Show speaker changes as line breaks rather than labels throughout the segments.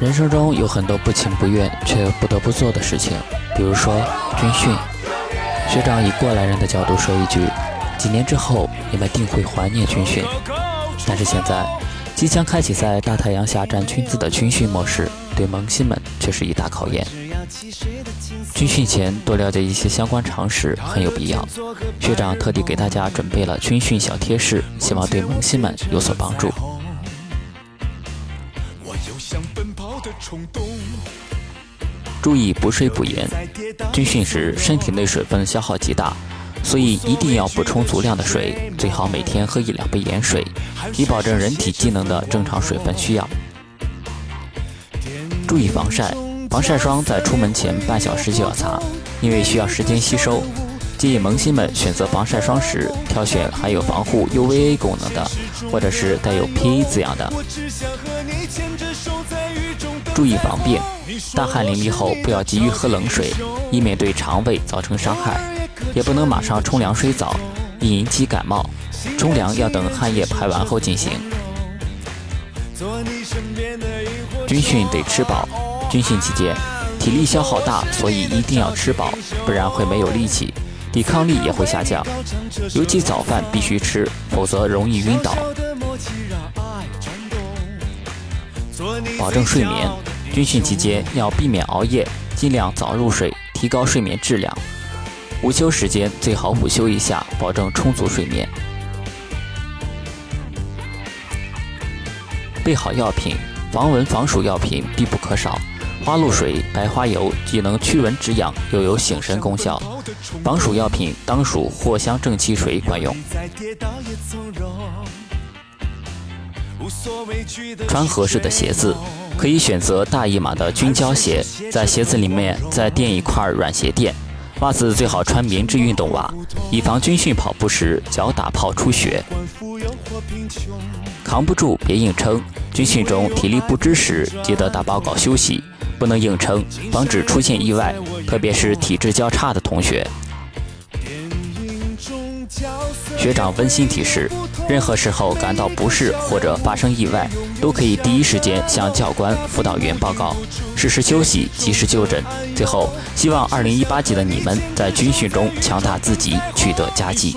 人生中有很多不情不愿却不得不做的事情，比如说军训。学长以过来人的角度说一句：几年之后，你们定会怀念军训。但是现在，即将开启在大太阳下站军姿的军训模式，对萌新们却是一大考验。军训前多了解一些相关常识很有必要。学长特地给大家准备了军训小贴士，希望对萌新们有所帮助。注意补水补盐。军训时身体内水分消耗极大，所以一定要补充足量的水，最好每天喝一两杯盐水，以保证人体机能的正常水分需要。注意防晒，防晒霜在出门前半小时就要擦，因为需要时间吸收。建议萌新们选择防晒霜时，挑选含有防护 UVA 功能的，或者是带有 PA 字样的。注意防病，大汗淋漓后不要急于喝冷水，以免对肠胃造成伤害；也不能马上冲凉水澡，易引起感冒。冲凉要等汗液排完后进行。军训得吃饱，军训期间体力消耗大，所以一定要吃饱，不然会没有力气，抵抗力也会下降。尤其早饭必须吃，否则容易晕倒。保证睡眠，军训期间要避免熬夜，尽量早入睡，提高睡眠质量。午休时间最好午休一下，保证充足睡眠。备好药品，防蚊防暑药品必不可少。花露水、白花油既能驱蚊止痒，又有醒神功效。防暑药品当属藿香正气水管用。穿合适的鞋子，可以选择大一码的军胶鞋，在鞋子里面再垫一块软鞋垫。袜子最好穿棉质运动袜，以防军训跑步时脚打泡出血。扛不住别硬撑，军训中体力不支时，记得打报告休息，不能硬撑，防止出现意外，特别是体质较差的同学。学长温馨提示：任何时候感到不适或者发生意外，都可以第一时间向教官、辅导员报告，适时休息，及时就诊。最后，希望2018级的你们在军训中强大自己，取得佳绩。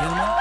OK 了吗？OK 了吗？